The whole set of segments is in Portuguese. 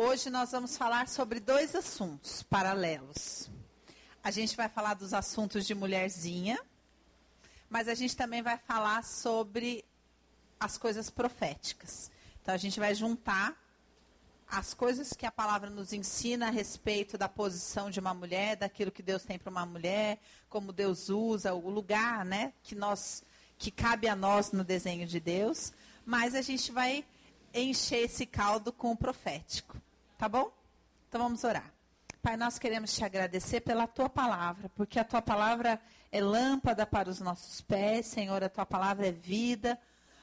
Hoje nós vamos falar sobre dois assuntos paralelos. A gente vai falar dos assuntos de mulherzinha, mas a gente também vai falar sobre as coisas proféticas. Então a gente vai juntar as coisas que a palavra nos ensina a respeito da posição de uma mulher, daquilo que Deus tem para uma mulher, como Deus usa, o lugar, né, que nós que cabe a nós no desenho de Deus, mas a gente vai encher esse caldo com o profético. Tá bom? Então vamos orar. Pai, nós queremos te agradecer pela tua palavra, porque a tua palavra é lâmpada para os nossos pés, Senhor, a tua palavra é vida,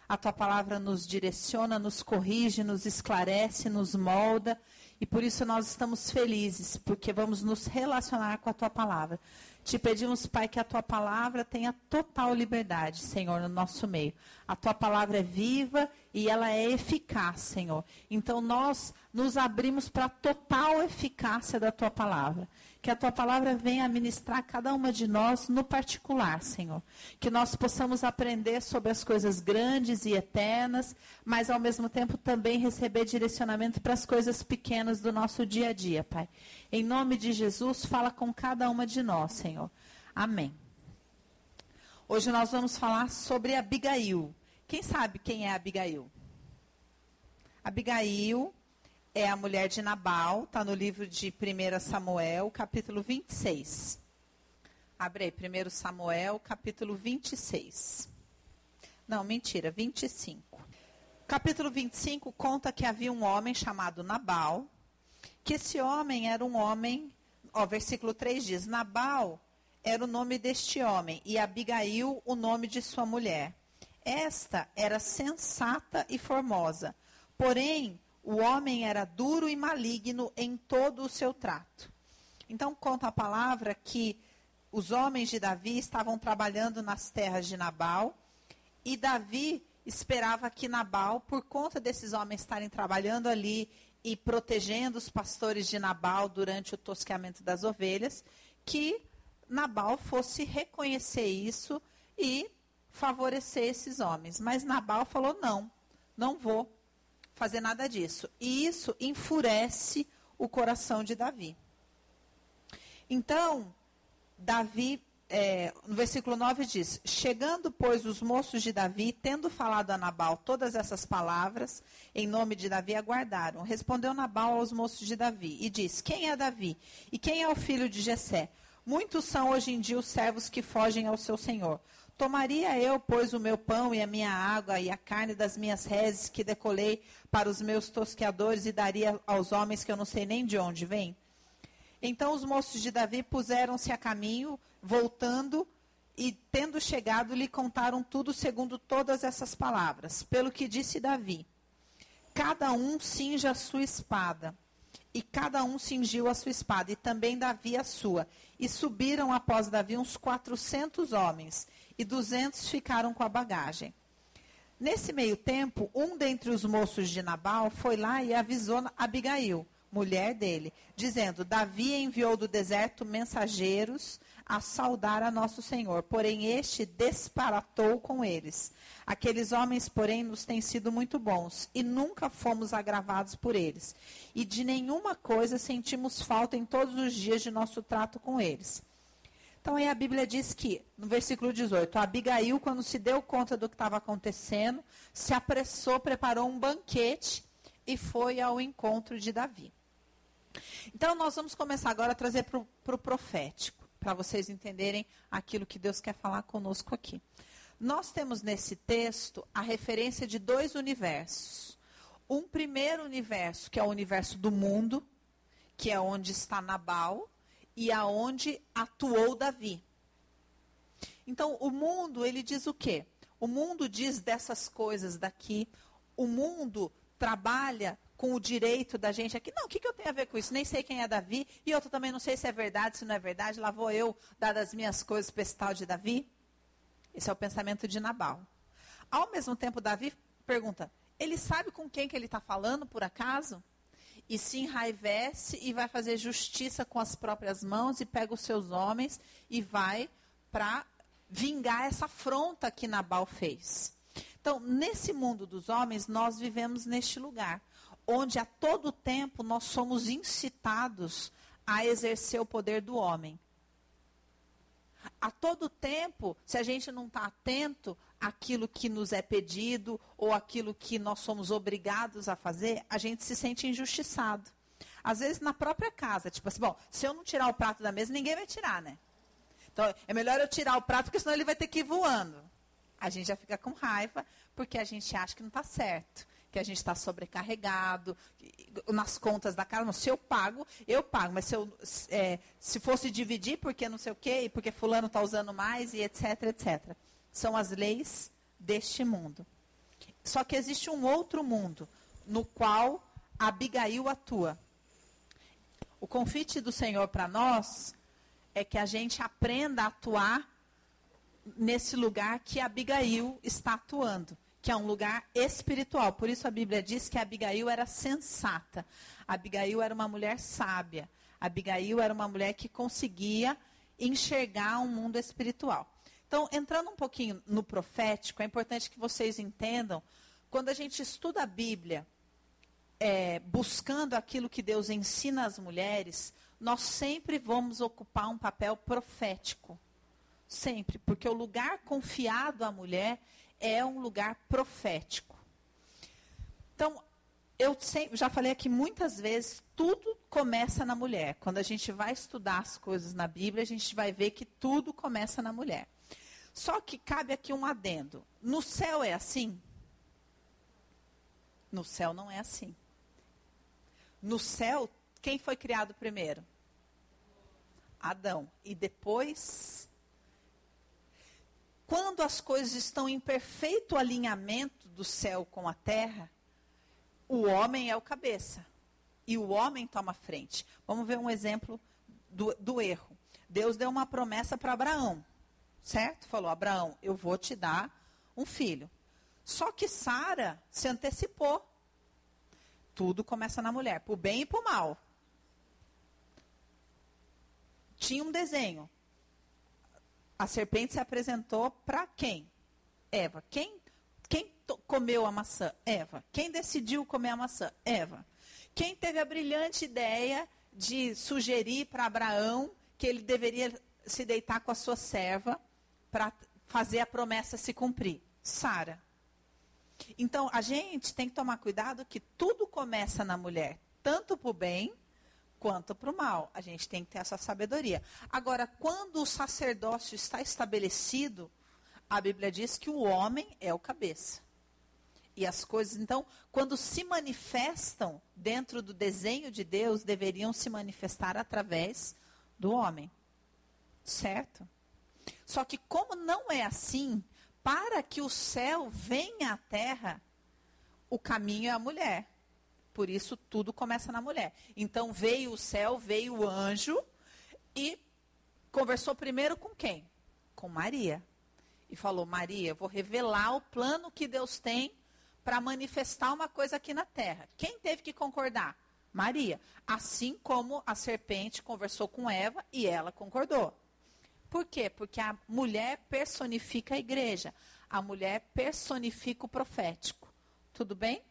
a tua palavra nos direciona, nos corrige, nos esclarece, nos molda, e por isso nós estamos felizes, porque vamos nos relacionar com a tua palavra. Te pedimos, Pai, que a tua palavra tenha total liberdade, Senhor, no nosso meio. A tua palavra é viva e ela é eficaz, Senhor. Então nós nos abrimos para a total eficácia da tua palavra. Que a tua palavra venha ministrar cada uma de nós no particular, Senhor. Que nós possamos aprender sobre as coisas grandes e eternas, mas ao mesmo tempo também receber direcionamento para as coisas pequenas do nosso dia a dia, Pai. Em nome de Jesus, fala com cada uma de nós, Senhor. Amém. Hoje nós vamos falar sobre Abigail. Quem sabe quem é Abigail? Abigail é a mulher de Nabal, está no livro de 1 Samuel, capítulo 26. Abre aí, 1 Samuel, capítulo 26. Não, mentira, 25. Capítulo 25 conta que havia um homem chamado Nabal, que esse homem era um homem, ó, versículo 3 diz: Nabal era o nome deste homem, e Abigail o nome de sua mulher. Esta era sensata e formosa, porém o homem era duro e maligno em todo o seu trato. Então conta a palavra que os homens de Davi estavam trabalhando nas terras de Nabal, e Davi esperava que Nabal, por conta desses homens estarem trabalhando ali e protegendo os pastores de Nabal durante o tosqueamento das ovelhas, que Nabal fosse reconhecer isso e favorecer esses homens. Mas Nabal falou: não, não vou fazer nada disso. E isso enfurece o coração de Davi. Então, Davi, é, no versículo 9 diz: Chegando, pois, os moços de Davi, tendo falado a Nabal todas essas palavras, em nome de Davi, aguardaram. Respondeu Nabal aos moços de Davi e disse: Quem é Davi? E quem é o filho de Jessé? Muitos são hoje em dia os servos que fogem ao seu senhor. Tomaria eu, pois, o meu pão e a minha água e a carne das minhas reses que decolei para os meus tosqueadores e daria aos homens que eu não sei nem de onde vêm? Então os moços de Davi puseram-se a caminho, voltando, e tendo chegado, lhe contaram tudo segundo todas essas palavras. Pelo que disse Davi: Cada um cinja a sua espada. E cada um cingiu a sua espada, e também Davi a sua. E subiram após Davi uns quatrocentos homens, e duzentos ficaram com a bagagem. Nesse meio tempo, um dentre os moços de Nabal foi lá e avisou Abigail, mulher dele, dizendo: Davi enviou do deserto mensageiros a saudar a nosso Senhor, porém este desparatou com eles. Aqueles homens, porém, nos têm sido muito bons e nunca fomos agravados por eles. E de nenhuma coisa sentimos falta em todos os dias de nosso trato com eles. Então aí a Bíblia diz que, no versículo 18, a Abigail, quando se deu conta do que estava acontecendo, se apressou, preparou um banquete e foi ao encontro de Davi. Então nós vamos começar agora a trazer para o pro profético, para vocês entenderem aquilo que Deus quer falar conosco aqui. Nós temos nesse texto a referência de dois universos. Um primeiro universo, que é o universo do mundo, que é onde está Nabal e aonde atuou Davi. Então, o mundo, ele diz o quê? O mundo diz dessas coisas daqui. O mundo trabalha com o direito da gente aqui. Não, o que, que eu tenho a ver com isso? Nem sei quem é Davi. E outro também não sei se é verdade, se não é verdade. Lá vou eu dar das minhas coisas para esse tal de Davi. Esse é o pensamento de Nabal. Ao mesmo tempo, Davi pergunta: ele sabe com quem que ele está falando, por acaso? E se enraivece e vai fazer justiça com as próprias mãos e pega os seus homens e vai para vingar essa afronta que Nabal fez. Então, nesse mundo dos homens, nós vivemos neste lugar, onde a todo tempo nós somos incitados a exercer o poder do homem. A todo tempo, se a gente não está atento àquilo que nos é pedido ou aquilo que nós somos obrigados a fazer, a gente se sente injustiçado. Às vezes na própria casa, tipo assim, bom, se eu não tirar o prato da mesa, ninguém vai tirar, né? Então, é melhor eu tirar o prato, porque senão ele vai ter que ir voando. A gente já fica com raiva, porque a gente acha que não está certo que a gente está sobrecarregado, nas contas da casa, se eu pago, eu pago, mas se, eu, é, se fosse dividir, porque não sei o quê, porque fulano está usando mais, e etc, etc. São as leis deste mundo. Só que existe um outro mundo, no qual Abigail atua. O convite do Senhor para nós é que a gente aprenda a atuar nesse lugar que Abigail está atuando que é um lugar espiritual. Por isso a Bíblia diz que Abigail era sensata. Abigail era uma mulher sábia. Abigail era uma mulher que conseguia enxergar um mundo espiritual. Então, entrando um pouquinho no profético, é importante que vocês entendam, quando a gente estuda a Bíblia, é, buscando aquilo que Deus ensina às mulheres, nós sempre vamos ocupar um papel profético. Sempre, porque o lugar confiado à mulher é um lugar profético. Então, eu sempre, já falei aqui muitas vezes, tudo começa na mulher. Quando a gente vai estudar as coisas na Bíblia, a gente vai ver que tudo começa na mulher. Só que cabe aqui um adendo. No céu é assim? No céu não é assim. No céu, quem foi criado primeiro? Adão. E depois quando as coisas estão em perfeito alinhamento do céu com a terra, o homem é o cabeça. E o homem toma frente. Vamos ver um exemplo do, do erro. Deus deu uma promessa para Abraão, certo? Falou: Abraão, eu vou te dar um filho. Só que Sara se antecipou. Tudo começa na mulher, o bem e o mal. Tinha um desenho a serpente se apresentou para quem? Eva. Quem, quem comeu a maçã? Eva. Quem decidiu comer a maçã? Eva. Quem teve a brilhante ideia de sugerir para Abraão que ele deveria se deitar com a sua serva para fazer a promessa se cumprir? Sara. Então, a gente tem que tomar cuidado que tudo começa na mulher, tanto para o bem quanto para o mal. A gente tem que ter essa sabedoria. Agora, quando o sacerdócio está estabelecido, a Bíblia diz que o homem é o cabeça. E as coisas, então, quando se manifestam dentro do desenho de Deus, deveriam se manifestar através do homem. Certo? Só que, como não é assim, para que o céu venha à terra, o caminho é a mulher. Por isso, tudo começa na mulher. Então, veio o céu, veio o anjo e conversou primeiro com quem? Com Maria. E falou: Maria, eu vou revelar o plano que Deus tem para manifestar uma coisa aqui na terra. Quem teve que concordar? Maria. Assim como a serpente conversou com Eva e ela concordou. Por quê? Porque a mulher personifica a igreja. A mulher personifica o profético. Tudo bem?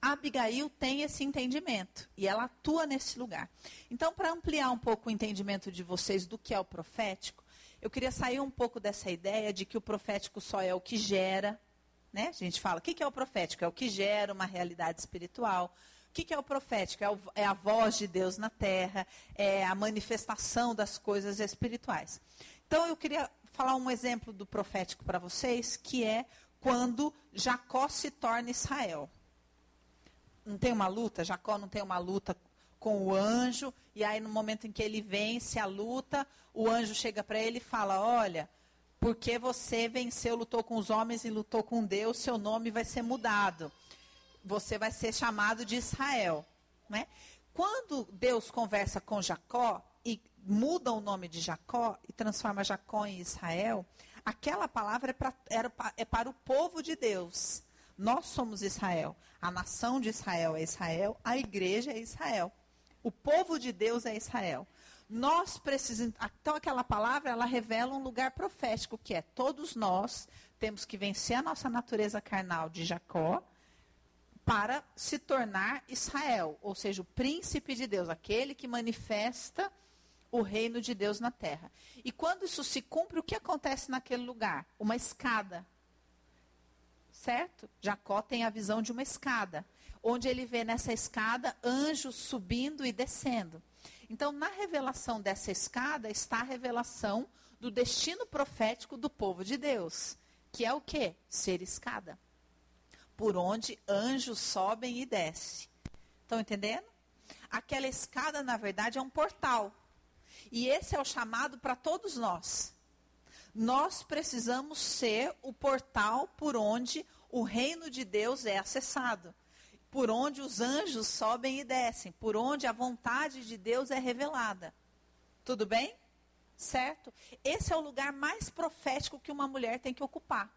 Abigail tem esse entendimento e ela atua nesse lugar. Então, para ampliar um pouco o entendimento de vocês do que é o profético, eu queria sair um pouco dessa ideia de que o profético só é o que gera. Né? A gente fala, o que é o profético? É o que gera uma realidade espiritual. O que é o profético? É, é a voz de Deus na terra, é a manifestação das coisas espirituais. Então, eu queria falar um exemplo do profético para vocês, que é quando Jacó se torna Israel não tem uma luta, Jacó não tem uma luta com o anjo, e aí no momento em que ele vence a luta, o anjo chega para ele e fala: Olha, porque você venceu, lutou com os homens e lutou com Deus, seu nome vai ser mudado. Você vai ser chamado de Israel. Né? Quando Deus conversa com Jacó e muda o nome de Jacó e transforma Jacó em Israel, aquela palavra é, pra, é para o povo de Deus. Nós somos Israel. A nação de Israel é Israel, a igreja é Israel. O povo de Deus é Israel. Nós precisamos. Então, aquela palavra, ela revela um lugar profético, que é todos nós temos que vencer a nossa natureza carnal de Jacó, para se tornar Israel, ou seja, o príncipe de Deus, aquele que manifesta o reino de Deus na terra. E quando isso se cumpre, o que acontece naquele lugar? Uma escada. Certo? Jacó tem a visão de uma escada, onde ele vê nessa escada anjos subindo e descendo. Então, na revelação dessa escada está a revelação do destino profético do povo de Deus, que é o quê? Ser escada. Por onde anjos sobem e descem. Estão entendendo? Aquela escada, na verdade, é um portal. E esse é o chamado para todos nós. Nós precisamos ser o portal por onde o reino de Deus é acessado, por onde os anjos sobem e descem, por onde a vontade de Deus é revelada. Tudo bem? Certo? Esse é o lugar mais profético que uma mulher tem que ocupar.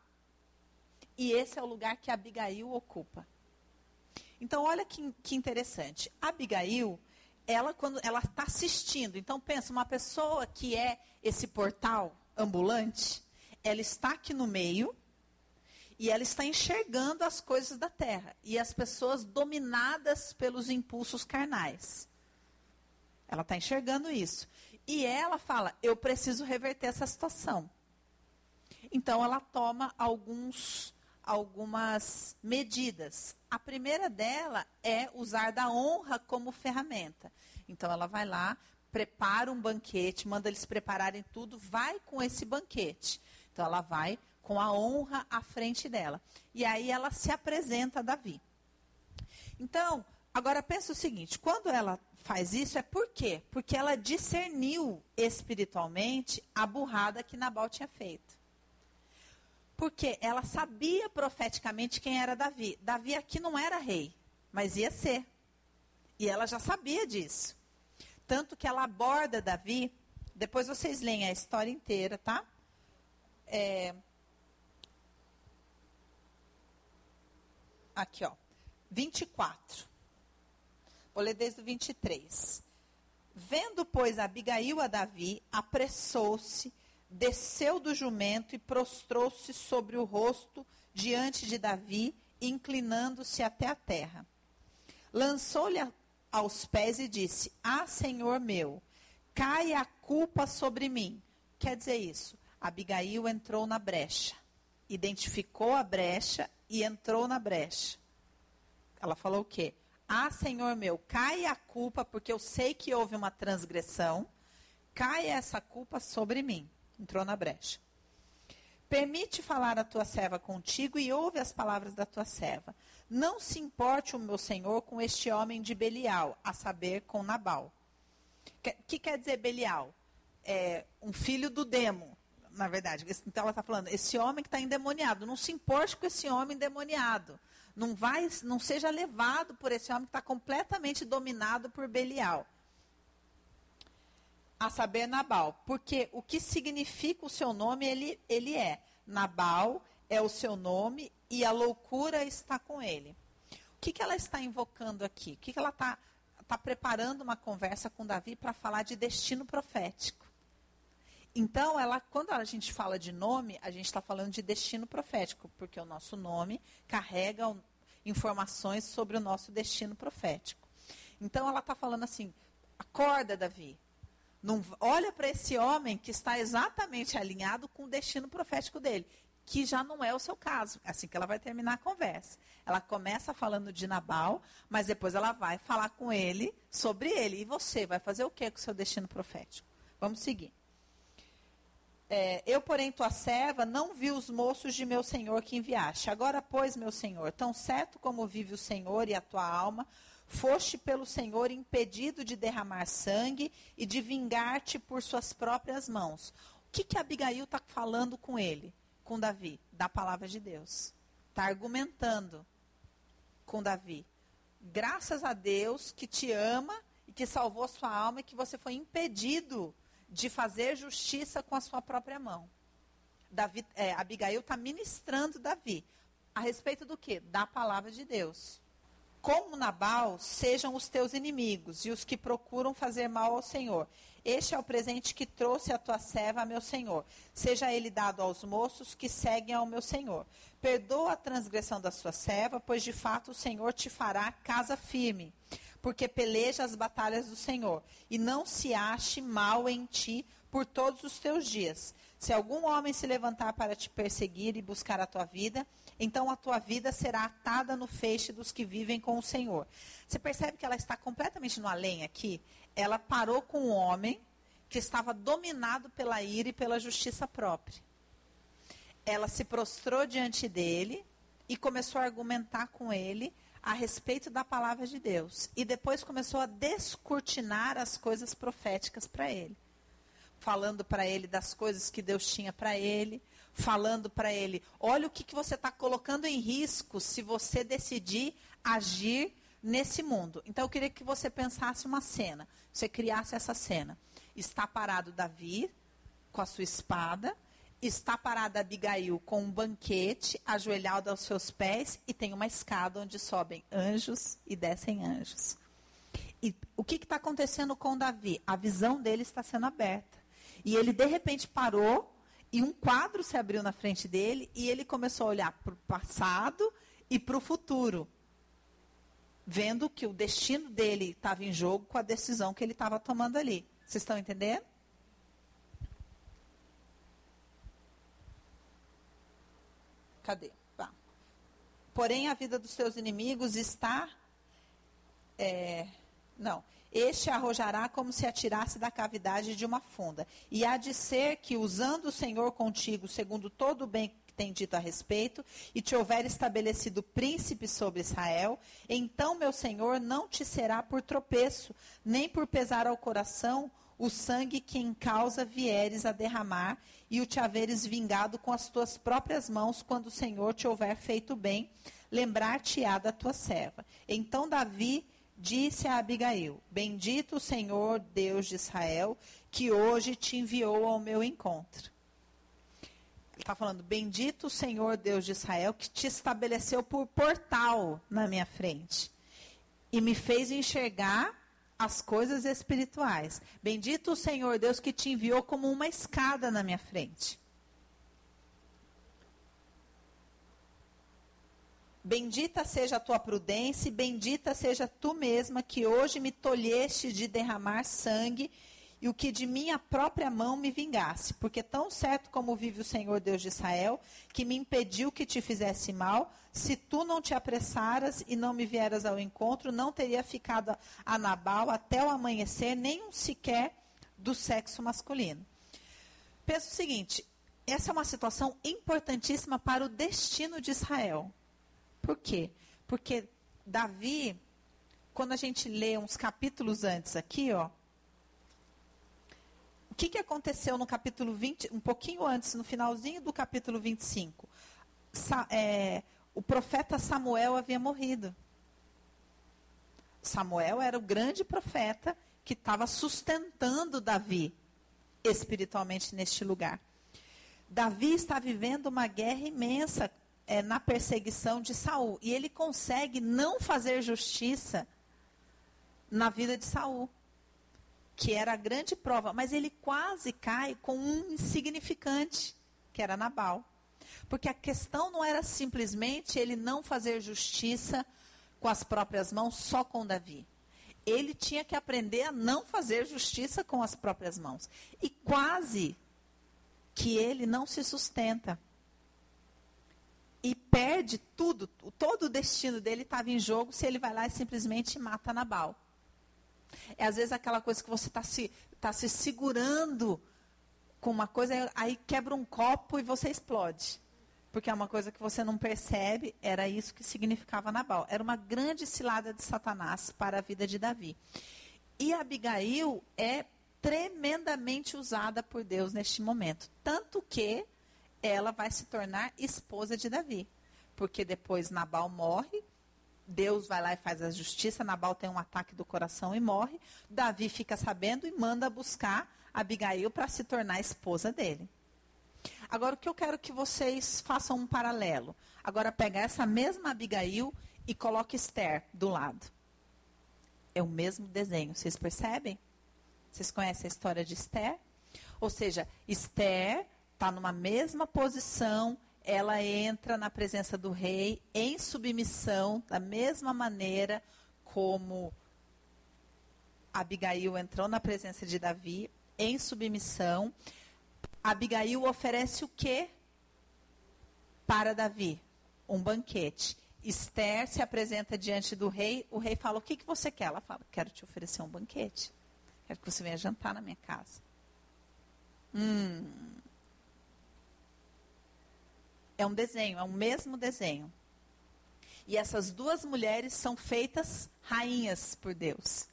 E esse é o lugar que Abigail ocupa. Então, olha que, que interessante. Abigail, ela quando ela está assistindo, então pensa, uma pessoa que é esse portal ambulante, ela está aqui no meio e ela está enxergando as coisas da terra e as pessoas dominadas pelos impulsos carnais. Ela está enxergando isso. E ela fala: eu preciso reverter essa situação. Então ela toma alguns, algumas medidas. A primeira dela é usar da honra como ferramenta. Então ela vai lá, prepara um banquete, manda eles prepararem tudo, vai com esse banquete. Então ela vai com a honra à frente dela. E aí ela se apresenta a Davi. Então, agora pensa o seguinte: quando ela faz isso, é por quê? Porque ela discerniu espiritualmente a burrada que Nabal tinha feito. Porque ela sabia profeticamente quem era Davi. Davi aqui não era rei, mas ia ser. E ela já sabia disso. Tanto que ela aborda Davi. Depois vocês leem a história inteira, tá? É, aqui, ó. 24. Vou ler desde o 23. Vendo, pois, Abigail a Davi, apressou-se, desceu do jumento e prostrou-se sobre o rosto diante de Davi, inclinando-se até a terra. Lançou-lhe aos pés e disse: Ah, Senhor meu, cai a culpa sobre mim. Quer dizer isso? Abigail entrou na brecha, identificou a brecha e entrou na brecha. Ela falou o quê? Ah, Senhor meu, cai a culpa, porque eu sei que houve uma transgressão, cai essa culpa sobre mim. Entrou na brecha. Permite falar a tua serva contigo e ouve as palavras da tua serva. Não se importe o meu senhor com este homem de Belial, a saber, com Nabal. O que, que, quer dizer Belial? É um filho do demo, na verdade. Então ela está falando, esse homem que está endemoniado, não se importe com esse homem endemoniado. Não, vai, não seja levado por esse homem que está completamente dominado por Belial. A saber, Nabal. Porque o que significa o seu nome, ele, ele é. Nabal é o seu nome e a loucura está com ele. O que, que ela está invocando aqui? O que, que ela está tá preparando uma conversa com Davi para falar de destino profético? Então, ela, quando a gente fala de nome, a gente está falando de destino profético, porque o nosso nome carrega informações sobre o nosso destino profético. Então, ela está falando assim: acorda, Davi. Não, olha para esse homem que está exatamente alinhado com o destino profético dele, que já não é o seu caso. É assim que ela vai terminar a conversa. Ela começa falando de Nabal, mas depois ela vai falar com ele sobre ele. E você vai fazer o que com o seu destino profético? Vamos seguir. É, eu, porém, tua serva, não vi os moços de meu senhor que enviaste. Agora, pois, meu senhor, tão certo como vive o Senhor e a tua alma, foste pelo Senhor impedido de derramar sangue e de vingar-te por suas próprias mãos. O que, que Abigail está falando com ele, com Davi? Da palavra de Deus. Está argumentando com Davi. Graças a Deus que te ama e que salvou sua alma e que você foi impedido de fazer justiça com a sua própria mão. Davi, é, Abigail está ministrando Davi. A respeito do quê? Da palavra de Deus. Como Nabal sejam os teus inimigos e os que procuram fazer mal ao Senhor. Este é o presente que trouxe a tua serva meu senhor. Seja ele dado aos moços que seguem ao meu senhor. Perdoa a transgressão da sua serva, pois de fato o Senhor te fará casa firme, porque peleja as batalhas do Senhor, e não se ache mal em ti por todos os teus dias. Se algum homem se levantar para te perseguir e buscar a tua vida, então a tua vida será atada no feixe dos que vivem com o Senhor. Você percebe que ela está completamente no além aqui? Ela parou com um homem que estava dominado pela ira e pela justiça própria. Ela se prostrou diante dele e começou a argumentar com ele a respeito da palavra de Deus. E depois começou a descortinar as coisas proféticas para ele. Falando para ele das coisas que Deus tinha para ele, falando para ele: olha o que, que você está colocando em risco se você decidir agir nesse mundo. Então eu queria que você pensasse uma cena, você criasse essa cena. Está parado Davi com a sua espada, está parada Abigail com um banquete, ajoelhado aos seus pés, e tem uma escada onde sobem anjos e descem anjos. E o que está acontecendo com Davi? A visão dele está sendo aberta. E ele, de repente, parou e um quadro se abriu na frente dele e ele começou a olhar para o passado e para o futuro vendo que o destino dele estava em jogo com a decisão que ele estava tomando ali. Vocês estão entendendo? Cadê? Porém, a vida dos teus inimigos está. É, não. Este arrojará como se atirasse da cavidade de uma funda. E há de ser que, usando o Senhor contigo, segundo todo o bem tem dito a respeito, e te houver estabelecido príncipe sobre Israel, então, meu Senhor, não te será por tropeço, nem por pesar ao coração o sangue que em causa vieres a derramar, e o te haveres vingado com as tuas próprias mãos, quando o Senhor te houver feito bem, lembrar-te-á da tua serva. Então Davi disse a Abigail: Bendito o Senhor, Deus de Israel, que hoje te enviou ao meu encontro está falando: Bendito o Senhor Deus de Israel, que te estabeleceu por portal na minha frente e me fez enxergar as coisas espirituais. Bendito o Senhor Deus que te enviou como uma escada na minha frente. Bendita seja a tua prudência, e bendita seja tu mesma que hoje me tolheste de derramar sangue e o que de minha própria mão me vingasse, porque tão certo como vive o Senhor Deus de Israel, que me impediu que te fizesse mal, se tu não te apressaras e não me vieras ao encontro, não teria ficado a Nabal até o amanhecer, nem um sequer do sexo masculino. Pensa o seguinte, essa é uma situação importantíssima para o destino de Israel. Por quê? Porque Davi, quando a gente lê uns capítulos antes aqui, ó, o que, que aconteceu no capítulo 20, um pouquinho antes, no finalzinho do capítulo 25? Sa, é, o profeta Samuel havia morrido. Samuel era o grande profeta que estava sustentando Davi espiritualmente neste lugar. Davi está vivendo uma guerra imensa é, na perseguição de Saul e ele consegue não fazer justiça na vida de Saul que era a grande prova, mas ele quase cai com um insignificante, que era Nabal. Porque a questão não era simplesmente ele não fazer justiça com as próprias mãos só com Davi. Ele tinha que aprender a não fazer justiça com as próprias mãos. E quase que ele não se sustenta. E perde tudo, todo o destino dele estava em jogo se ele vai lá e simplesmente mata Nabal. É às vezes aquela coisa que você está se, tá se segurando com uma coisa, aí quebra um copo e você explode. Porque é uma coisa que você não percebe, era isso que significava Nabal. Era uma grande cilada de Satanás para a vida de Davi. E Abigail é tremendamente usada por Deus neste momento. Tanto que ela vai se tornar esposa de Davi. Porque depois Nabal morre, Deus vai lá e faz a justiça, Nabal tem um ataque do coração e morre. Davi fica sabendo e manda buscar Abigail para se tornar esposa dele. Agora, o que eu quero que vocês façam um paralelo. Agora, pegar essa mesma Abigail e coloca Esther do lado. É o mesmo desenho, vocês percebem? Vocês conhecem a história de Esther? Ou seja, Esther está numa mesma posição, ela entra na presença do rei em submissão, da mesma maneira como Abigail entrou na presença de Davi, em submissão. Abigail oferece o quê para Davi? Um banquete. Esther se apresenta diante do rei, o rei fala: O que, que você quer? Ela fala: Quero te oferecer um banquete. Quero que você venha jantar na minha casa. Hum. É um desenho, é o mesmo desenho. E essas duas mulheres são feitas rainhas por Deus.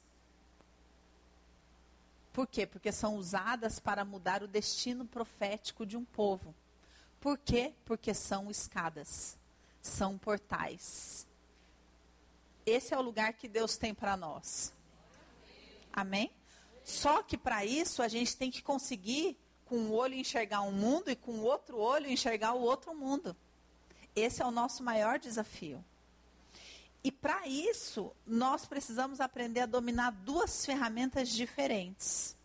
Por quê? Porque são usadas para mudar o destino profético de um povo. Por quê? Porque são escadas, são portais. Esse é o lugar que Deus tem para nós. Amém? Só que para isso a gente tem que conseguir com um olho enxergar um mundo e com o outro olho enxergar o outro mundo. Esse é o nosso maior desafio. E para isso, nós precisamos aprender a dominar duas ferramentas diferentes.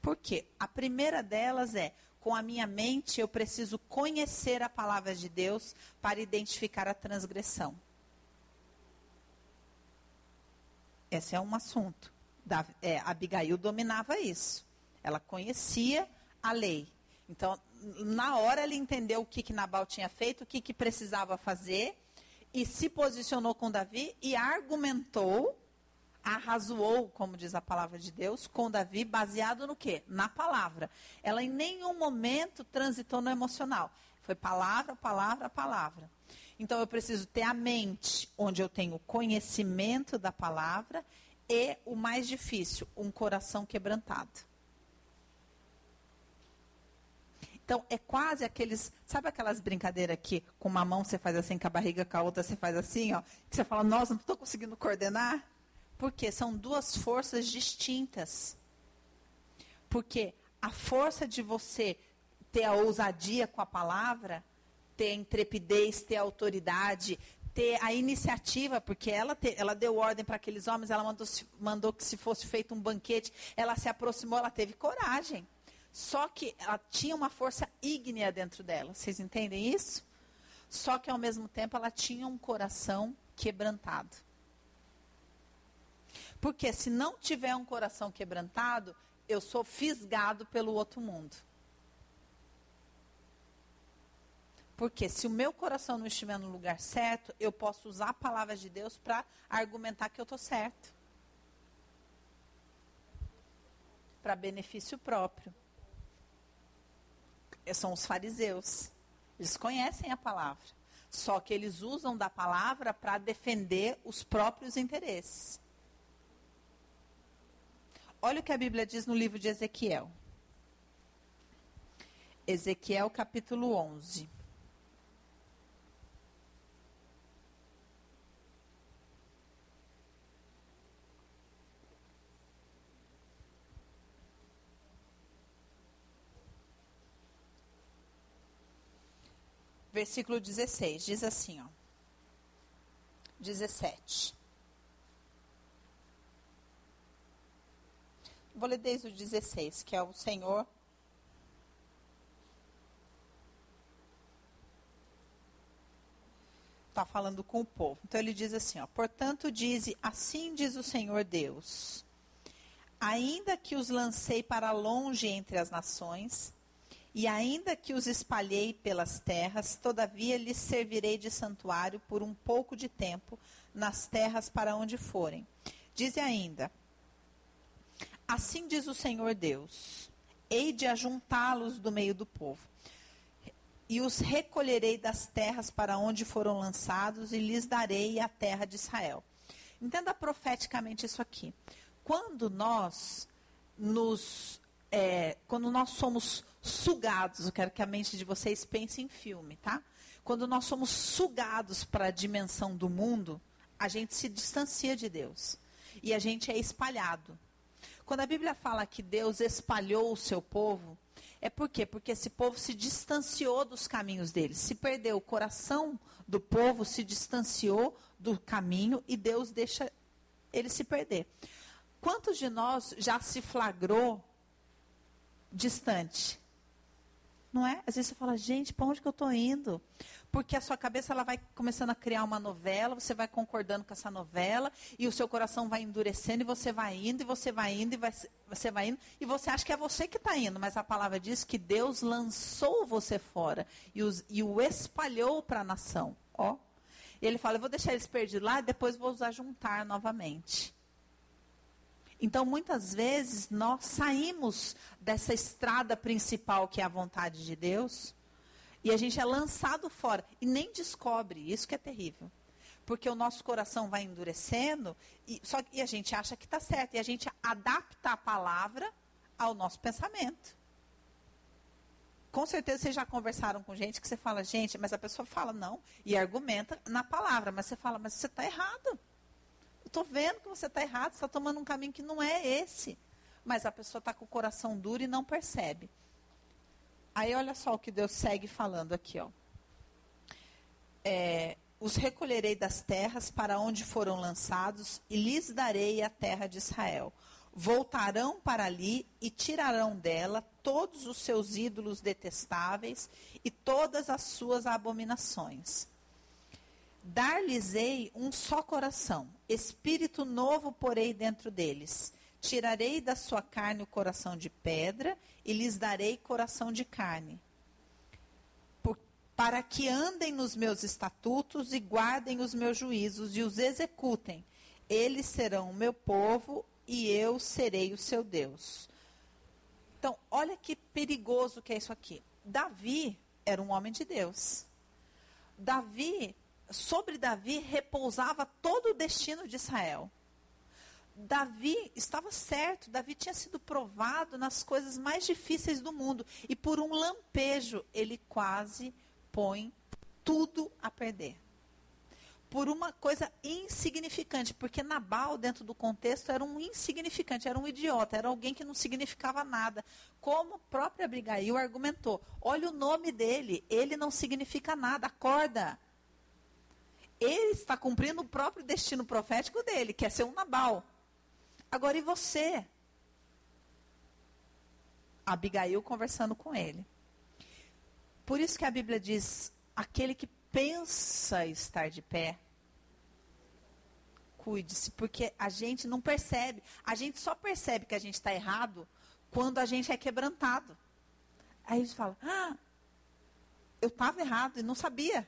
Por quê? A primeira delas é: com a minha mente, eu preciso conhecer a palavra de Deus para identificar a transgressão. Esse é um assunto. Da, é, Abigail dominava isso. Ela conhecia a lei. Então, na hora ele entendeu o que, que Nabal tinha feito, o que, que precisava fazer, e se posicionou com Davi e argumentou, arrazoou, como diz a palavra de Deus, com Davi, baseado no quê? Na palavra. Ela em nenhum momento transitou no emocional. Foi palavra, palavra, palavra. Então eu preciso ter a mente onde eu tenho conhecimento da palavra e o mais difícil, um coração quebrantado. Então, é quase aqueles. Sabe aquelas brincadeiras que com uma mão você faz assim, com a barriga, com a outra você faz assim, ó? Que você fala, nossa, não estou conseguindo coordenar? Porque são duas forças distintas. Porque a força de você ter a ousadia com a palavra, ter a intrepidez, ter a autoridade, ter a iniciativa, porque ela, te, ela deu ordem para aqueles homens, ela mandou, mandou que se fosse feito um banquete, ela se aproximou, ela teve coragem. Só que ela tinha uma força ígnea dentro dela. Vocês entendem isso? Só que ao mesmo tempo ela tinha um coração quebrantado. Porque se não tiver um coração quebrantado, eu sou fisgado pelo outro mundo. Porque se o meu coração não estiver no lugar certo, eu posso usar a palavra de Deus para argumentar que eu estou certo. Para benefício próprio são os fariseus. Eles conhecem a palavra. Só que eles usam da palavra para defender os próprios interesses. Olha o que a Bíblia diz no livro de Ezequiel. Ezequiel capítulo 11. Versículo 16, diz assim, ó. 17. Vou ler desde o 16, que é o Senhor. Está falando com o povo. Então ele diz assim: ó, Portanto, diz: Assim diz o Senhor Deus: Ainda que os lancei para longe entre as nações, e ainda que os espalhei pelas terras, todavia lhes servirei de santuário por um pouco de tempo nas terras para onde forem. Diz ainda: Assim diz o Senhor Deus: Hei de ajuntá-los do meio do povo, e os recolherei das terras para onde foram lançados, e lhes darei a terra de Israel. Entenda profeticamente isso aqui. Quando nós nos é, quando nós somos sugados, eu quero que a mente de vocês pense em filme, tá? Quando nós somos sugados para a dimensão do mundo, a gente se distancia de Deus e a gente é espalhado. Quando a Bíblia fala que Deus espalhou o seu povo, é por quê? Porque esse povo se distanciou dos caminhos dele, se perdeu. O coração do povo se distanciou do caminho e Deus deixa ele se perder. Quantos de nós já se flagrou distante? Não é? Às vezes você fala, gente, para onde que eu estou indo? Porque a sua cabeça ela vai começando a criar uma novela, você vai concordando com essa novela, e o seu coração vai endurecendo, e você vai indo, e você vai indo, e vai, você vai indo, e você acha que é você que está indo, mas a palavra diz que Deus lançou você fora e, os, e o espalhou para a nação. Ó. Ele fala, eu vou deixar eles perdidos lá, e depois vou usar juntar novamente. Então, muitas vezes, nós saímos dessa estrada principal que é a vontade de Deus e a gente é lançado fora e nem descobre. Isso que é terrível. Porque o nosso coração vai endurecendo e, só, e a gente acha que está certo. E a gente adapta a palavra ao nosso pensamento. Com certeza vocês já conversaram com gente que você fala, gente, mas a pessoa fala não e argumenta na palavra, mas você fala, mas você está errado estou vendo que você está errado, você está tomando um caminho que não é esse. Mas a pessoa está com o coração duro e não percebe. Aí olha só o que Deus segue falando aqui, ó. É, os recolherei das terras para onde foram lançados e lhes darei a terra de Israel. Voltarão para ali e tirarão dela todos os seus ídolos detestáveis e todas as suas abominações Dar-lhes-ei um só coração, espírito novo porei dentro deles. Tirarei da sua carne o coração de pedra e lhes darei coração de carne. Por, para que andem nos meus estatutos e guardem os meus juízos e os executem. Eles serão o meu povo e eu serei o seu Deus. Então, olha que perigoso que é isso aqui. Davi era um homem de Deus. Davi sobre Davi repousava todo o destino de Israel. Davi estava certo, Davi tinha sido provado nas coisas mais difíceis do mundo. E por um lampejo, ele quase põe tudo a perder. Por uma coisa insignificante, porque Nabal, dentro do contexto, era um insignificante, era um idiota, era alguém que não significava nada. Como a própria Abigail argumentou: olha o nome dele, ele não significa nada, acorda ele está cumprindo o próprio destino profético dele, que é ser um Nabal. Agora, e você? Abigail conversando com ele. Por isso que a Bíblia diz: aquele que pensa estar de pé, cuide-se, porque a gente não percebe. A gente só percebe que a gente está errado quando a gente é quebrantado. Aí a gente fala: ah, eu estava errado e não sabia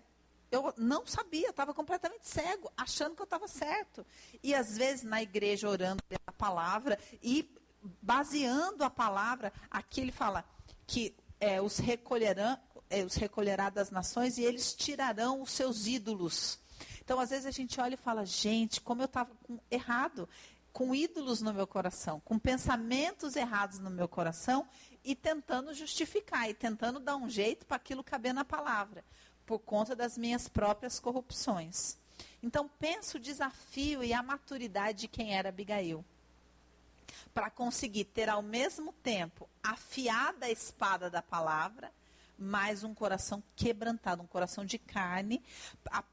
eu não sabia, estava completamente cego, achando que eu estava certo. E às vezes na igreja orando a palavra e baseando a palavra, aqui ele fala que é, os recolherão, é, os recolherá das nações e eles tirarão os seus ídolos. Então às vezes a gente olha e fala, gente, como eu estava errado, com ídolos no meu coração, com pensamentos errados no meu coração e tentando justificar e tentando dar um jeito para aquilo caber na palavra por conta das minhas próprias corrupções. Então, penso o desafio e a maturidade de quem era Abigail. Para conseguir ter ao mesmo tempo afiada a espada da palavra, mas um coração quebrantado, um coração de carne.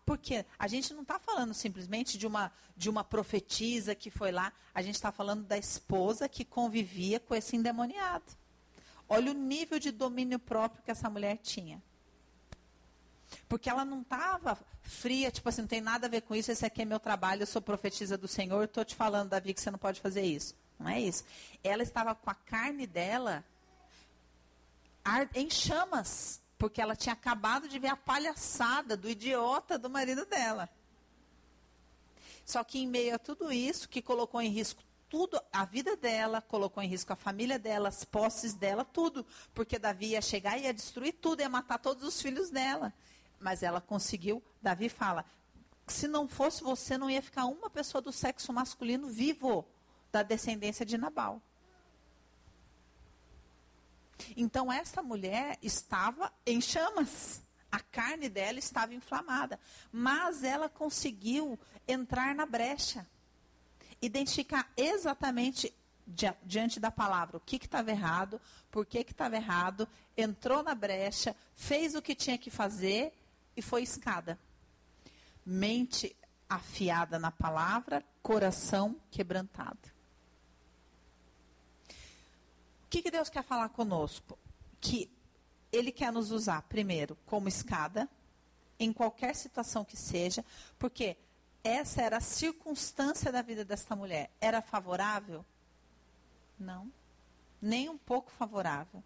Porque a gente não está falando simplesmente de uma, de uma profetisa que foi lá, a gente está falando da esposa que convivia com esse endemoniado. Olha o nível de domínio próprio que essa mulher tinha. Porque ela não estava fria, tipo assim, não tem nada a ver com isso, esse aqui é meu trabalho, eu sou profetisa do Senhor, estou te falando, Davi, que você não pode fazer isso. Não é isso. Ela estava com a carne dela em chamas, porque ela tinha acabado de ver a palhaçada do idiota do marido dela. Só que em meio a tudo isso, que colocou em risco tudo, a vida dela, colocou em risco a família dela, as posses dela, tudo. Porque Davi ia chegar e ia destruir tudo, ia matar todos os filhos dela mas ela conseguiu. Davi fala: se não fosse você, não ia ficar uma pessoa do sexo masculino vivo da descendência de Nabal. Então, essa mulher estava em chamas. A carne dela estava inflamada. Mas ela conseguiu entrar na brecha. Identificar exatamente diante da palavra o que estava errado, por que estava errado, entrou na brecha, fez o que tinha que fazer e foi escada. Mente, afiada na palavra, coração quebrantado. O que, que Deus quer falar conosco? Que Ele quer nos usar, primeiro, como escada, em qualquer situação que seja, porque essa era a circunstância da vida desta mulher. Era favorável? Não. Nem um pouco favorável.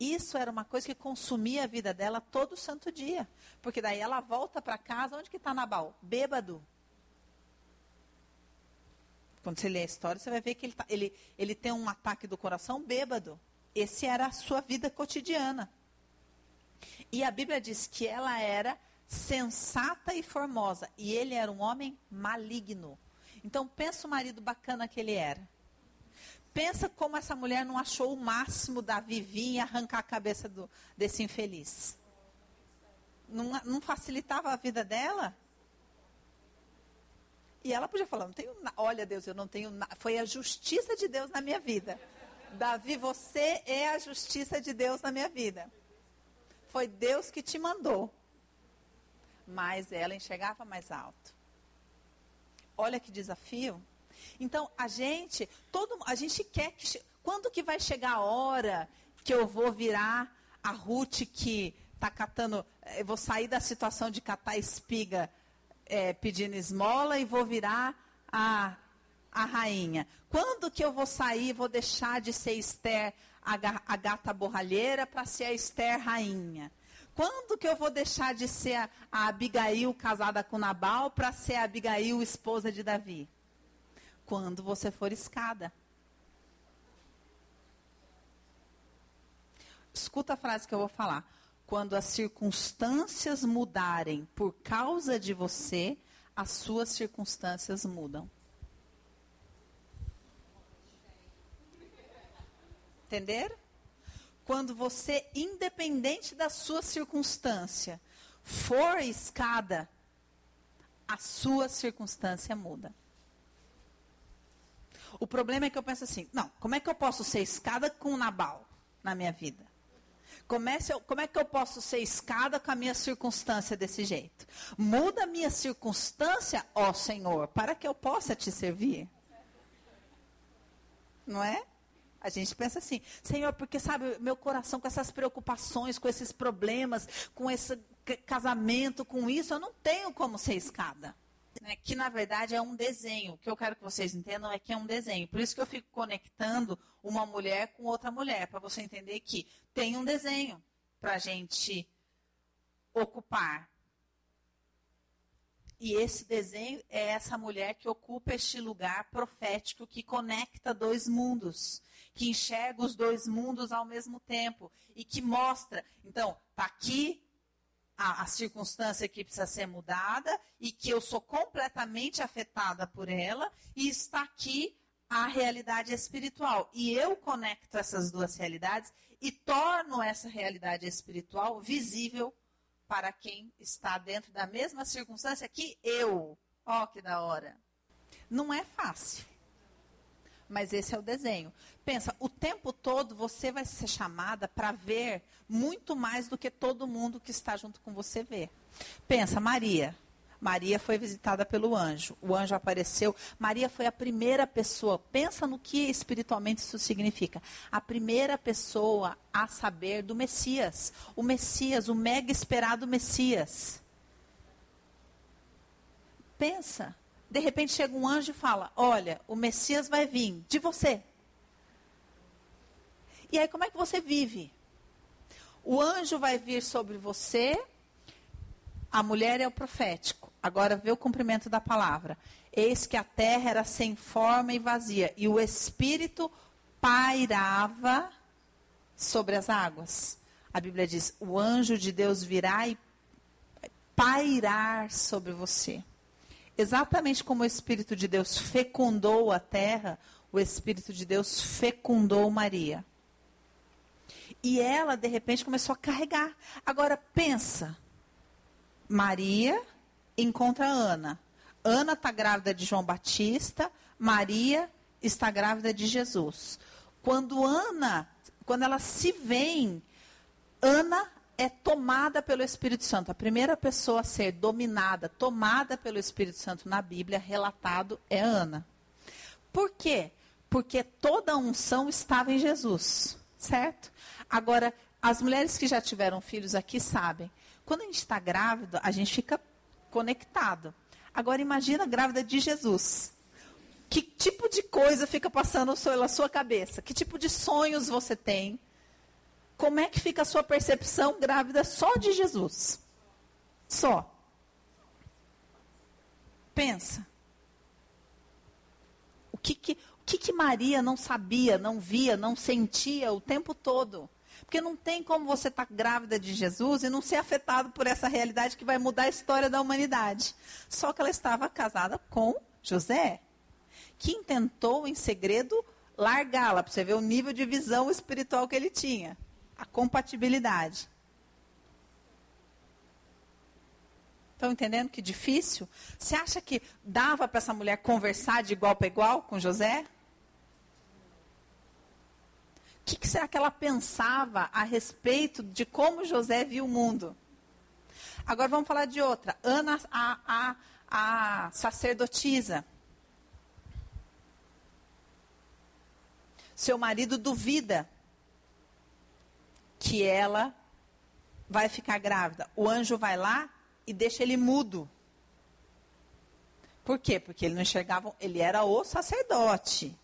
Isso era uma coisa que consumia a vida dela todo santo dia. Porque daí ela volta para casa, onde que está Nabal? Bêbado. Quando você lê a história, você vai ver que ele, tá, ele, ele tem um ataque do coração bêbado. Esse era a sua vida cotidiana. E a Bíblia diz que ela era sensata e formosa. E ele era um homem maligno. Então, pensa o marido bacana que ele era. Pensa como essa mulher não achou o máximo da vir e arrancar a cabeça do, desse infeliz. Não, não, facilitava a vida dela? E ela podia falar, não tenho olha Deus, eu não tenho nada. Foi a justiça de Deus na minha vida. Davi, você é a justiça de Deus na minha vida. Foi Deus que te mandou. Mas ela enxergava mais alto. Olha que desafio. Então, a gente, todo, a gente quer que. Quando que vai chegar a hora que eu vou virar a Ruth que está catando. Eu vou sair da situação de catar espiga é, pedindo esmola e vou virar a, a rainha. Quando que eu vou sair, vou deixar de ser Esther, a, a gata borralheira, para ser a Esther rainha? Quando que eu vou deixar de ser a, a Abigail casada com Nabal para ser a Abigail esposa de Davi? Quando você for escada. Escuta a frase que eu vou falar. Quando as circunstâncias mudarem por causa de você, as suas circunstâncias mudam. Entender? Quando você, independente da sua circunstância, for escada, a sua circunstância muda. O problema é que eu penso assim, não, como é que eu posso ser escada com o Nabal na minha vida? Como é, como é que eu posso ser escada com a minha circunstância desse jeito? Muda a minha circunstância, ó Senhor, para que eu possa te servir. Não é? A gente pensa assim, Senhor, porque sabe, meu coração com essas preocupações, com esses problemas, com esse casamento, com isso, eu não tenho como ser escada né, que na verdade é um desenho. O que eu quero que vocês entendam é que é um desenho. Por isso que eu fico conectando uma mulher com outra mulher, para você entender que tem um desenho para a gente ocupar. E esse desenho é essa mulher que ocupa este lugar profético que conecta dois mundos, que enxerga os dois mundos ao mesmo tempo e que mostra. Então, tá aqui a, a, circunstância que precisa ser mudada e que eu sou completamente afetada por ela, e está aqui a realidade espiritual. E eu conecto essas duas realidades e torno essa realidade espiritual visível para quem está dentro da mesma circunstância que eu. Ó, oh, que da hora. Não é fácil mas esse é o desenho. Pensa, o tempo todo você vai ser chamada para ver muito mais do que todo mundo que está junto com você vê. Pensa, Maria. Maria foi visitada pelo anjo. O anjo apareceu. Maria foi a primeira pessoa. Pensa no que espiritualmente isso significa. A primeira pessoa a saber do Messias. O Messias, o mega esperado Messias. Pensa de repente chega um anjo e fala: Olha, o Messias vai vir de você. E aí, como é que você vive? O anjo vai vir sobre você, a mulher é o profético. Agora vê o cumprimento da palavra. Eis que a terra era sem forma e vazia, e o Espírito pairava sobre as águas. A Bíblia diz: o anjo de Deus virá e pairar sobre você. Exatamente como o Espírito de Deus fecundou a terra, o Espírito de Deus fecundou Maria. E ela, de repente, começou a carregar. Agora, pensa. Maria encontra Ana. Ana está grávida de João Batista. Maria está grávida de Jesus. Quando Ana, quando elas se veem, Ana é tomada pelo Espírito Santo. A primeira pessoa a ser dominada, tomada pelo Espírito Santo na Bíblia, relatado, é Ana. Por quê? Porque toda a unção estava em Jesus, certo? Agora, as mulheres que já tiveram filhos aqui sabem, quando a gente está grávida, a gente fica conectado. Agora, imagina grávida de Jesus. Que tipo de coisa fica passando pela sua cabeça? Que tipo de sonhos você tem? como é que fica a sua percepção grávida só de Jesus? Só. Pensa. O que que, o que que Maria não sabia, não via, não sentia o tempo todo? Porque não tem como você estar tá grávida de Jesus e não ser afetado por essa realidade que vai mudar a história da humanidade. Só que ela estava casada com José, que intentou em segredo largá-la, para você ver o nível de visão espiritual que ele tinha a compatibilidade. Estão entendendo que difícil? Você acha que dava para essa mulher conversar de igual para igual com José? O que, será que ela pensava a respeito de como José viu o mundo? Agora vamos falar de outra. Ana, a, a, a sacerdotisa. Seu marido duvida que ela vai ficar grávida. O anjo vai lá e deixa ele mudo. Por quê? Porque ele não enxergava, ele era o sacerdote,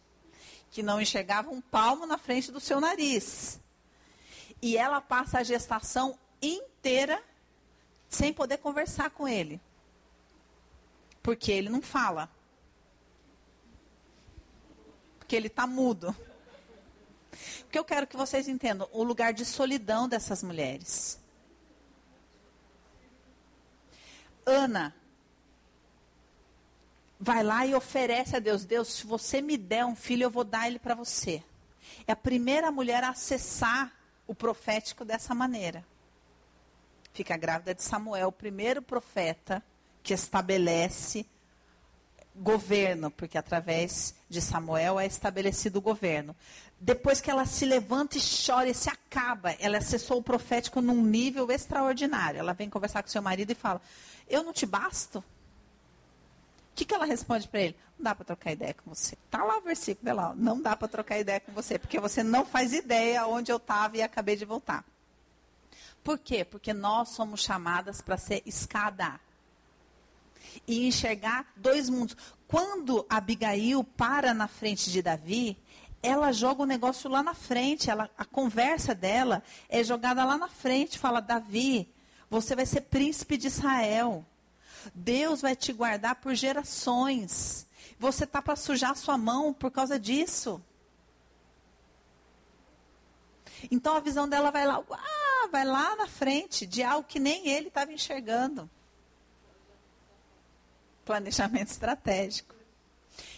que não enxergava um palmo na frente do seu nariz. E ela passa a gestação inteira sem poder conversar com ele. Porque ele não fala. Porque ele está mudo. Porque eu quero que vocês entendam o lugar de solidão dessas mulheres. Ana vai lá e oferece a Deus: Deus, se você me der um filho, eu vou dar ele para você. É a primeira mulher a acessar o profético dessa maneira. Fica grávida de Samuel, o primeiro profeta que estabelece governo, porque através de Samuel é estabelecido o governo. Depois que ela se levanta e chora e se acaba, ela acessou o profético num nível extraordinário. Ela vem conversar com seu marido e fala: Eu não te basto? Que, que ela responde para ele? Não dá para trocar ideia com você. Tá lá o versículo, vê lá. Não dá para trocar ideia com você, porque você não faz ideia onde eu estava e acabei de voltar. Por quê? Porque nós somos chamadas para ser escada e enxergar dois mundos. Quando Abigail para na frente de Davi, ela joga o negócio lá na frente. Ela, a conversa dela é jogada lá na frente. Fala, Davi, você vai ser príncipe de Israel. Deus vai te guardar por gerações. Você tá para sujar sua mão por causa disso. Então a visão dela vai lá, vai lá na frente de algo que nem ele estava enxergando planejamento estratégico.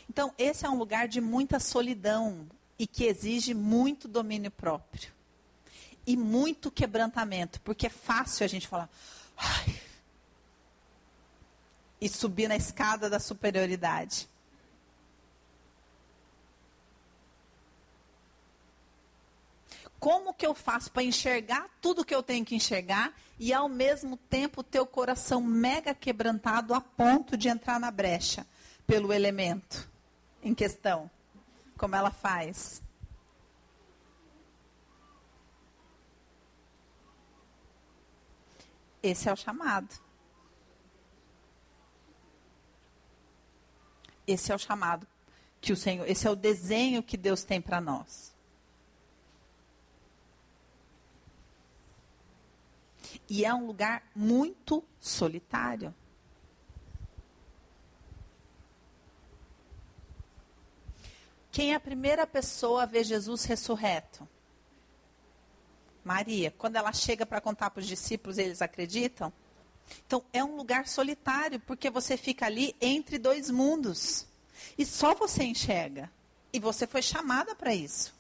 Então, esse é um lugar de muita solidão e que exige muito domínio próprio. E muito quebrantamento, porque é fácil a gente falar. Ai, e subir na escada da superioridade. Como que eu faço para enxergar tudo que eu tenho que enxergar e ao mesmo tempo ter o coração mega quebrantado a ponto de entrar na brecha pelo elemento em questão? Como ela faz? Esse é o chamado. Esse é o chamado que o Senhor, esse é o desenho que Deus tem para nós. E é um lugar muito solitário. Quem é a primeira pessoa a ver Jesus ressurreto? Maria. Quando ela chega para contar para os discípulos, eles acreditam? Então, é um lugar solitário, porque você fica ali entre dois mundos. E só você enxerga. E você foi chamada para isso.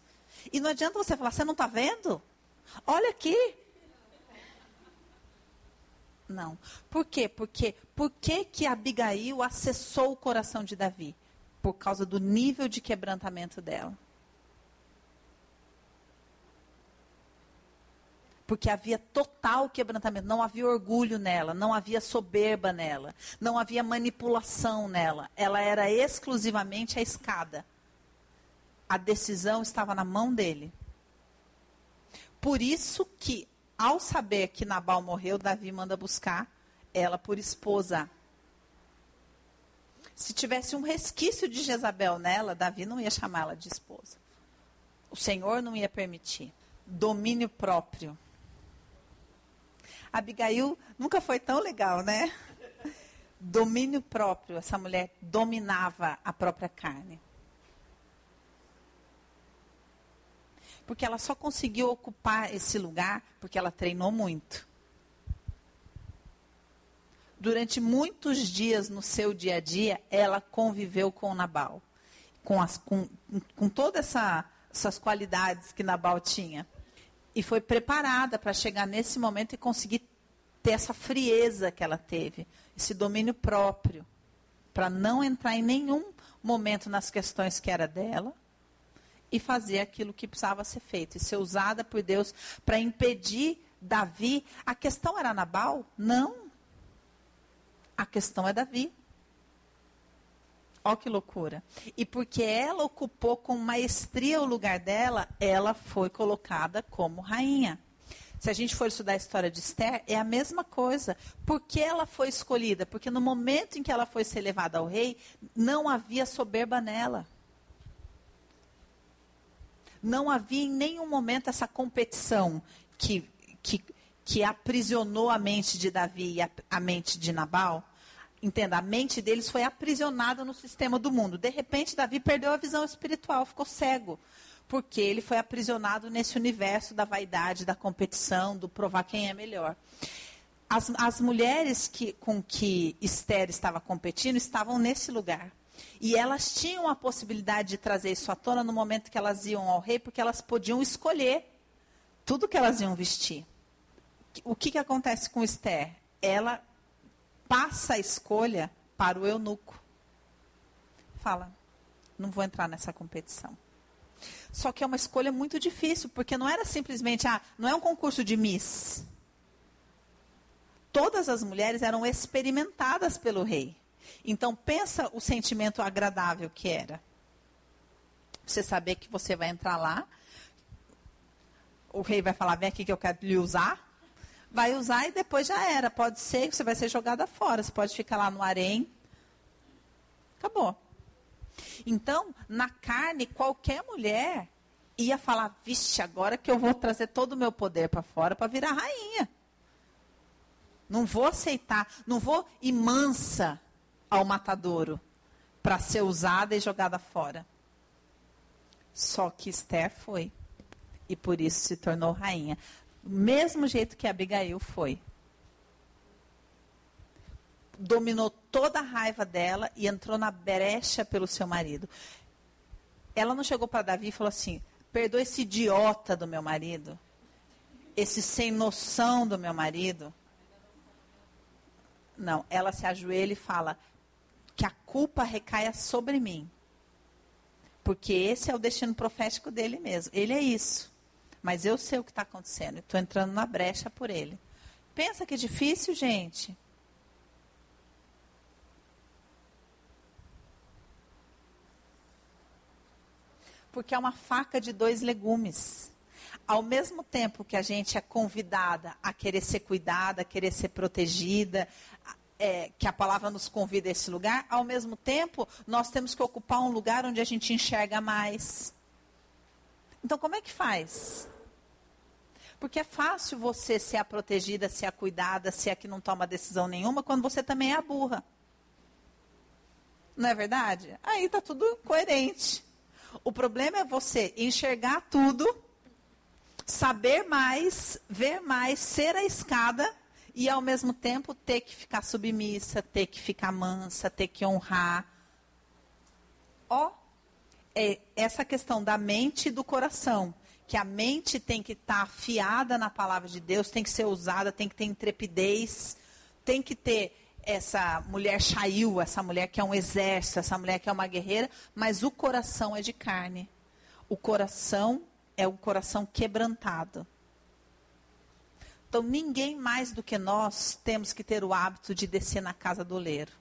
E não adianta você falar, você não está vendo? Olha aqui, não. Por quê? Porque por que, que Abigail acessou o coração de Davi? Por causa do nível de quebrantamento dela. Porque havia total quebrantamento, não havia orgulho nela, não havia soberba nela, não havia manipulação nela. Ela era exclusivamente a escada. A decisão estava na mão dele. Por isso que, ao saber que Nabal morreu, Davi manda buscar ela por esposa. Se tivesse um resquício de Jezabel nela, Davi não ia chamá-la de esposa. O Senhor não ia permitir. Domínio próprio. Abigail nunca foi tão legal, né? Domínio próprio. Essa mulher dominava a própria carne. Porque ela só conseguiu ocupar esse lugar porque ela treinou muito. Durante muitos dias no seu dia a dia, ela conviveu com Nabal. Com, as, com, com todas essa, essas qualidades que Nabal tinha. E foi preparada para chegar nesse momento e conseguir ter essa frieza que ela teve, esse domínio próprio, para não entrar em nenhum momento nas questões que era dela e fazer aquilo que precisava ser feito e ser usada por Deus para impedir Davi. A questão era Nabal? Não. A questão é Davi. Olha que loucura. E porque ela ocupou com maestria o lugar dela, ela foi colocada como rainha. Se a gente for estudar a história de Esther, é a mesma coisa. Por que ela foi escolhida? Porque no momento em que ela foi ser levada ao rei, não havia soberba nela. Não havia em nenhum momento essa competição que, que, que aprisionou a mente de Davi e a, a mente de Nabal. Entenda, a mente deles foi aprisionada no sistema do mundo. De repente, Davi perdeu a visão espiritual, ficou cego porque ele foi aprisionado nesse universo da vaidade, da competição, do provar quem é melhor. As, as mulheres que, com que Esther estava competindo estavam nesse lugar. E elas tinham a possibilidade de trazer isso à tona no momento que elas iam ao rei, porque elas podiam escolher tudo que elas iam vestir. O que, que acontece com Esther? Ela passa a escolha para o eunuco. Fala, não vou entrar nessa competição. Só que é uma escolha muito difícil, porque não era simplesmente, ah, não é um concurso de Miss. Todas as mulheres eram experimentadas pelo rei. Então pensa o sentimento agradável que era. Você saber que você vai entrar lá, o rei vai falar, vem aqui que eu quero lhe usar. Vai usar e depois já era. Pode ser que você vai ser jogada fora. Você pode ficar lá no harém. Acabou. Então, na carne, qualquer mulher ia falar: vixe, agora que eu vou trazer todo o meu poder para fora para virar rainha. Não vou aceitar, não vou ir mansa ao matadouro para ser usada e jogada fora. Só que Esther foi. E por isso se tornou rainha. Do mesmo jeito que Abigail foi dominou toda a raiva dela e entrou na brecha pelo seu marido. Ela não chegou para Davi e falou assim: perdoa esse idiota do meu marido, esse sem noção do meu marido. Não, ela se ajoelha e fala que a culpa recaia sobre mim. Porque esse é o destino profético dele mesmo. Ele é isso. Mas eu sei o que está acontecendo. Estou entrando na brecha por ele. Pensa que difícil, gente. porque é uma faca de dois legumes. Ao mesmo tempo que a gente é convidada a querer ser cuidada, a querer ser protegida, é, que a palavra nos convida a esse lugar, ao mesmo tempo nós temos que ocupar um lugar onde a gente enxerga mais. Então, como é que faz? Porque é fácil você ser a protegida, ser a cuidada, ser a que não toma decisão nenhuma, quando você também é a burra. Não é verdade? Aí está tudo coerente. O problema é você enxergar tudo, saber mais, ver mais, ser a escada e ao mesmo tempo ter que ficar submissa, ter que ficar mansa, ter que honrar. Ó, é essa questão da mente e do coração, que a mente tem que estar tá afiada na palavra de Deus, tem que ser usada, tem que ter intrepidez, tem que ter essa mulher chaiu, essa mulher que é um exército, essa mulher que é uma guerreira, mas o coração é de carne. O coração é um coração quebrantado. Então, ninguém mais do que nós temos que ter o hábito de descer na casa do oleiro.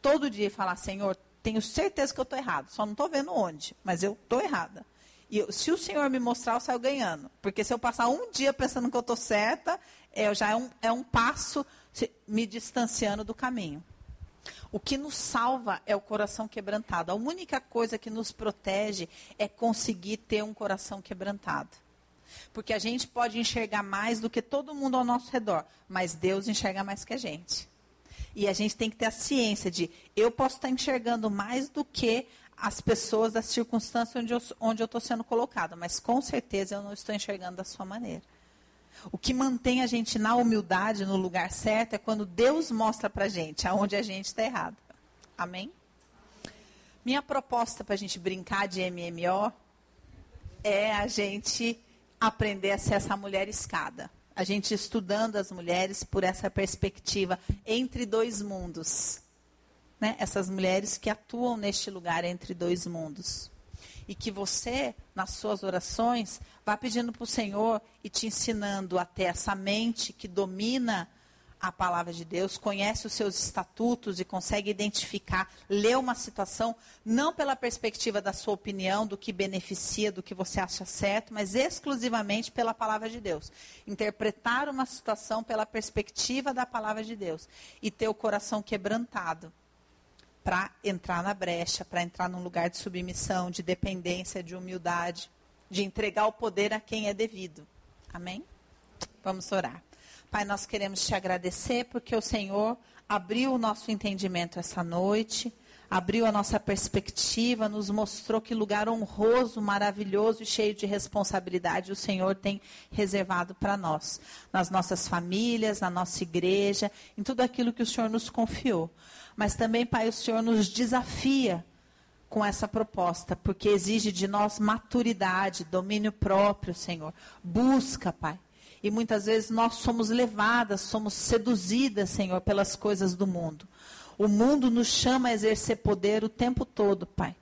Todo dia falar, Senhor, tenho certeza que eu estou errado, só não estou vendo onde, mas eu estou errada. E eu, se o Senhor me mostrar, eu saio ganhando. Porque se eu passar um dia pensando que eu estou certa, é, já é um, é um passo me distanciando do caminho. O que nos salva é o coração quebrantado. A única coisa que nos protege é conseguir ter um coração quebrantado. Porque a gente pode enxergar mais do que todo mundo ao nosso redor, mas Deus enxerga mais que a gente. E a gente tem que ter a ciência de eu posso estar enxergando mais do que as pessoas das circunstâncias onde eu onde estou sendo colocado, mas com certeza eu não estou enxergando da sua maneira. O que mantém a gente na humildade, no lugar certo, é quando Deus mostra para a gente aonde a gente está errado. Amém? Minha proposta para a gente brincar de MMO é a gente aprender a ser essa mulher escada. A gente estudando as mulheres por essa perspectiva entre dois mundos. Né? Essas mulheres que atuam neste lugar entre dois mundos e que você, nas suas orações, vá pedindo para o Senhor e te ensinando a ter essa mente que domina a palavra de Deus, conhece os seus estatutos e consegue identificar, ler uma situação, não pela perspectiva da sua opinião, do que beneficia, do que você acha certo, mas exclusivamente pela palavra de Deus. Interpretar uma situação pela perspectiva da palavra de Deus e ter o coração quebrantado para entrar na brecha, para entrar num lugar de submissão, de dependência, de humildade, de entregar o poder a quem é devido. Amém? Vamos orar. Pai, nós queremos te agradecer porque o Senhor abriu o nosso entendimento essa noite, abriu a nossa perspectiva, nos mostrou que lugar honroso, maravilhoso e cheio de responsabilidade o Senhor tem reservado para nós, nas nossas famílias, na nossa igreja, em tudo aquilo que o Senhor nos confiou. Mas também, Pai, o Senhor nos desafia com essa proposta, porque exige de nós maturidade, domínio próprio, Senhor. Busca, Pai. E muitas vezes nós somos levadas, somos seduzidas, Senhor, pelas coisas do mundo. O mundo nos chama a exercer poder o tempo todo, Pai.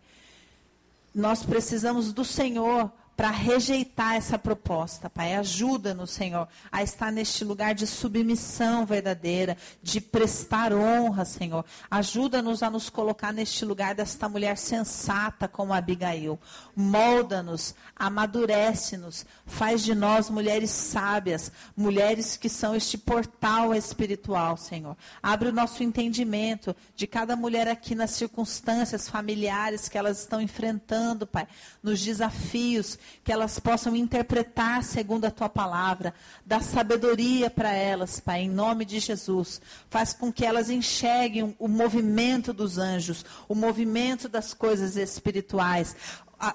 Nós precisamos do Senhor para rejeitar essa proposta, Pai. Ajuda-nos, Senhor, a estar neste lugar de submissão verdadeira, de prestar honra, Senhor. Ajuda-nos a nos colocar neste lugar desta mulher sensata como Abigail. Molda-nos, amadurece-nos, faz de nós mulheres sábias, mulheres que são este portal espiritual, Senhor. Abre o nosso entendimento de cada mulher aqui nas circunstâncias familiares que elas estão enfrentando, Pai, nos desafios que elas possam interpretar segundo a tua palavra, dá sabedoria para elas, Pai, em nome de Jesus. Faz com que elas enxerguem o movimento dos anjos, o movimento das coisas espirituais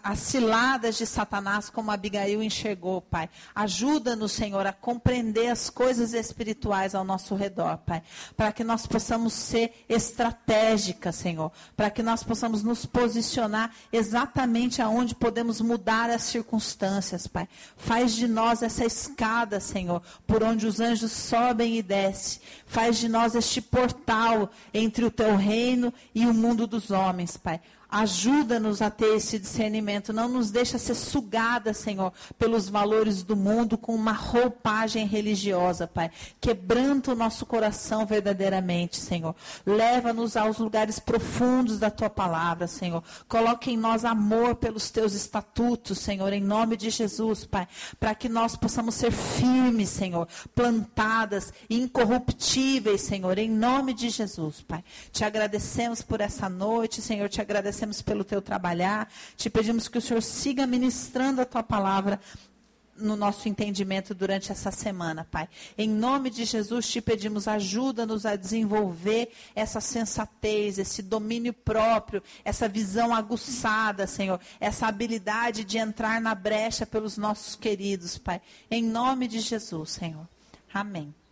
as ciladas de Satanás como Abigail enxergou, Pai. Ajuda-nos, Senhor, a compreender as coisas espirituais ao nosso redor, Pai. Para que nós possamos ser estratégicas, Senhor. Para que nós possamos nos posicionar exatamente aonde podemos mudar as circunstâncias, Pai. Faz de nós essa escada, Senhor, por onde os anjos sobem e descem. Faz de nós este portal entre o teu reino e o mundo dos homens, Pai. Ajuda-nos a ter esse discernimento. Não nos deixa ser sugada, Senhor, pelos valores do mundo com uma roupagem religiosa, Pai. Quebranta o nosso coração verdadeiramente, Senhor. Leva-nos aos lugares profundos da tua palavra, Senhor. Coloque em nós amor pelos teus estatutos, Senhor, em nome de Jesus, Pai. Para que nós possamos ser firmes, Senhor, plantadas, incorruptíveis, Senhor, em nome de Jesus, Pai. Te agradecemos por essa noite, Senhor. Te agradecemos agradecemos pelo teu trabalhar. Te pedimos que o Senhor siga ministrando a tua palavra no nosso entendimento durante essa semana, Pai. Em nome de Jesus, te pedimos, ajuda-nos a desenvolver essa sensatez, esse domínio próprio, essa visão aguçada, Senhor, essa habilidade de entrar na brecha pelos nossos queridos, Pai. Em nome de Jesus, Senhor. Amém.